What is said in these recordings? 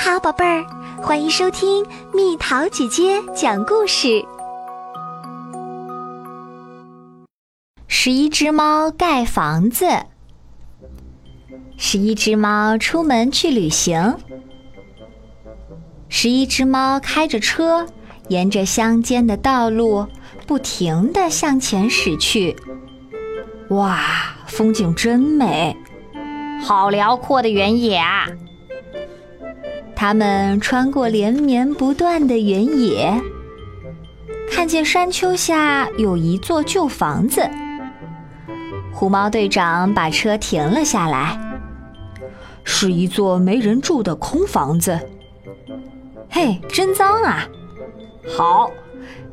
好，宝贝儿，欢迎收听蜜桃姐姐讲故事。十一只猫盖房子。十一只猫出门去旅行。十一只猫开着车，沿着乡间的道路不停地向前驶去。哇，风景真美，好辽阔的原野啊！他们穿过连绵不断的原野，看见山丘下有一座旧房子。虎猫队长把车停了下来，是一座没人住的空房子。嘿，真脏啊！好，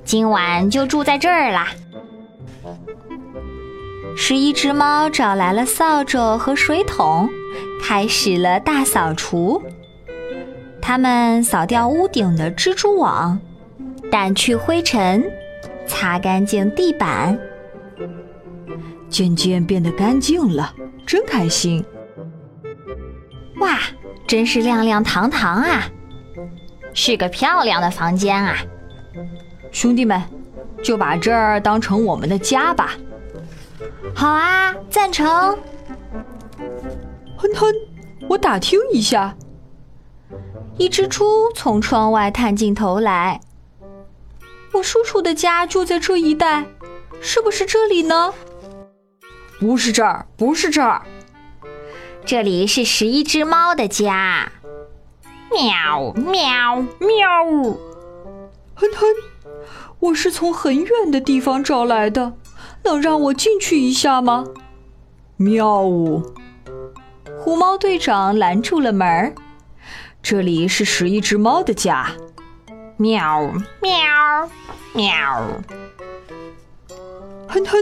今晚就住在这儿啦。十一只猫找来了扫帚和水桶，开始了大扫除。他们扫掉屋顶的蜘蛛网，掸去灰尘，擦干净地板，渐渐变得干净了，真开心！哇，真是亮亮堂堂啊！是个漂亮的房间啊！兄弟们，就把这儿当成我们的家吧！好啊，赞成！哼哼，我打听一下。一只猪从窗外探进头来。我叔叔的家就在这一带，是不是这里呢？不是这儿，不是这儿，这里是十一只猫的家。喵喵喵！哼哼，我是从很远的地方找来的，能让我进去一下吗？喵呜！虎猫队长拦住了门儿。这里是十一只猫的家，喵喵喵！哼哼，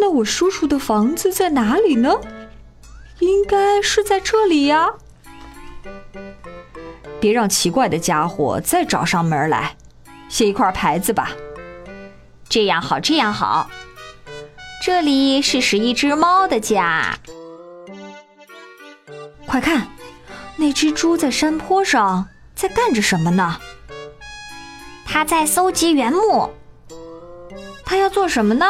那我叔叔的房子在哪里呢？应该是在这里呀。别让奇怪的家伙再找上门来，写一块牌子吧。这样好，这样好。这里是十一只猫的家，快看！那只猪在山坡上在干着什么呢？它在搜集原木。它要做什么呢？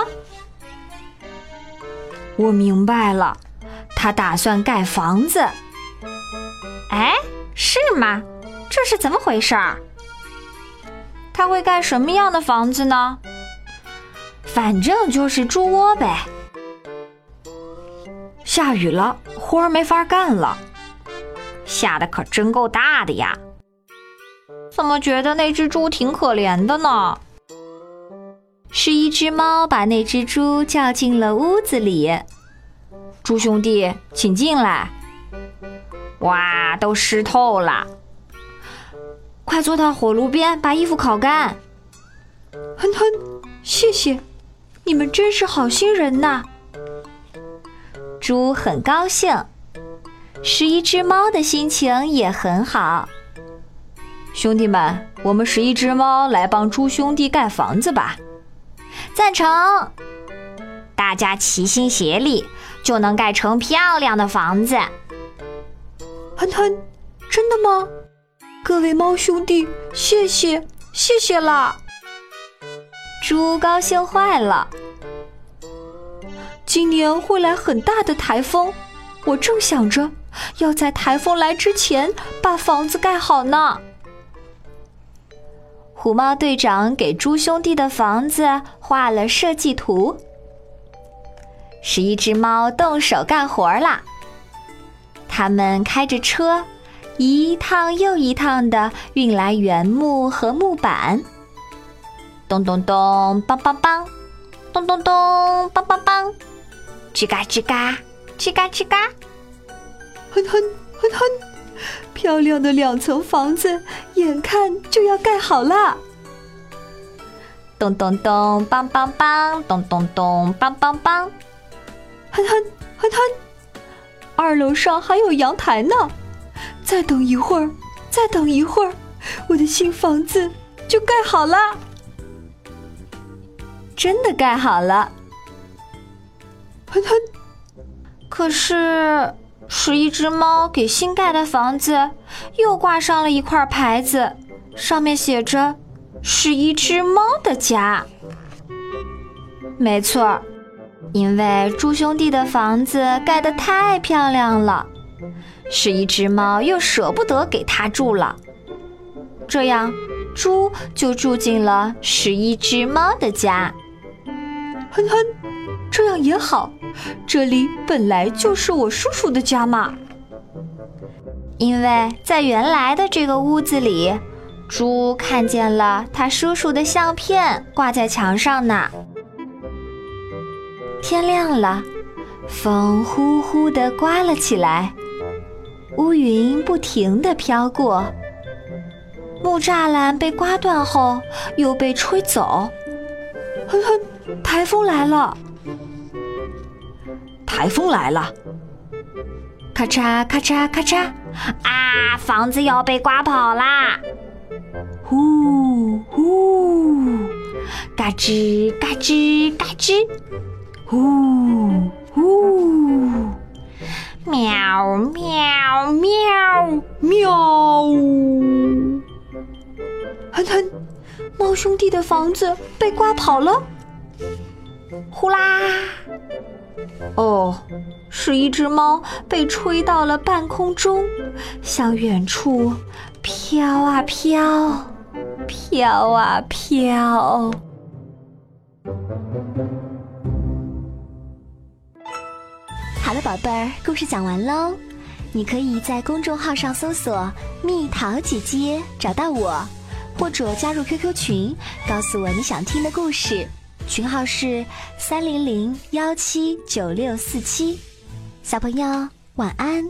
我明白了，它打算盖房子。哎，是吗？这是怎么回事儿？它会盖什么样的房子呢？反正就是猪窝呗。下雨了，活儿没法干了。下的可真够大的呀！怎么觉得那只猪挺可怜的呢？是一只猫把那只猪叫进了屋子里。猪兄弟，请进来。哇，都湿透了！快坐到火炉边，把衣服烤干。哼哼，谢谢，你们真是好心人呐！猪很高兴。十一只猫的心情也很好。兄弟们，我们十一只猫来帮猪兄弟盖房子吧！赞成！大家齐心协力，就能盖成漂亮的房子。哼哼，真的吗？各位猫兄弟，谢谢，谢谢啦！猪高兴坏了。今年会来很大的台风，我正想着。要在台风来之前把房子盖好呢。虎猫队长给猪兄弟的房子画了设计图。十一只猫动手干活啦。他们开着车，一趟又一趟的运来原木和木板。咚咚咚，梆梆梆，咚咚咚，梆梆梆，吱嘎吱嘎，吱嘎吱嘎。哼哼哼哼，漂亮的两层房子眼看就要盖好了。咚咚咚，梆梆梆，咚咚咚，梆梆梆。哼哼哼哼，二楼上还有阳台呢。再等一会儿，再等一会儿，我的新房子就盖好了。真的盖好了。哼哼，可是。十一只猫给新盖的房子又挂上了一块牌子，上面写着“十一只猫的家”。没错，因为猪兄弟的房子盖得太漂亮了，十一只猫又舍不得给他住了，这样猪就住进了十一只猫的家。哼哼，这样也好。这里本来就是我叔叔的家嘛。因为在原来的这个屋子里，猪看见了他叔叔的相片挂在墙上呢。天亮了，风呼呼地刮了起来，乌云不停地飘过，木栅栏被刮断后又被吹走。哼哼，台风来了！台风来了！咔嚓咔嚓咔嚓！啊，房子要被刮跑啦！呼呼！嘎吱嘎吱嘎吱！呼呼！喵喵喵喵！哼哼，猫兄弟的房子被刮跑了！呼啦！哦，是一只猫被吹到了半空中，向远处飘啊飘，飘啊飘。好了，宝贝儿，故事讲完喽。你可以在公众号上搜索“蜜桃姐姐”找到我，或者加入 QQ 群，告诉我你想听的故事。群号是三零零幺七九六四七，小朋友晚安。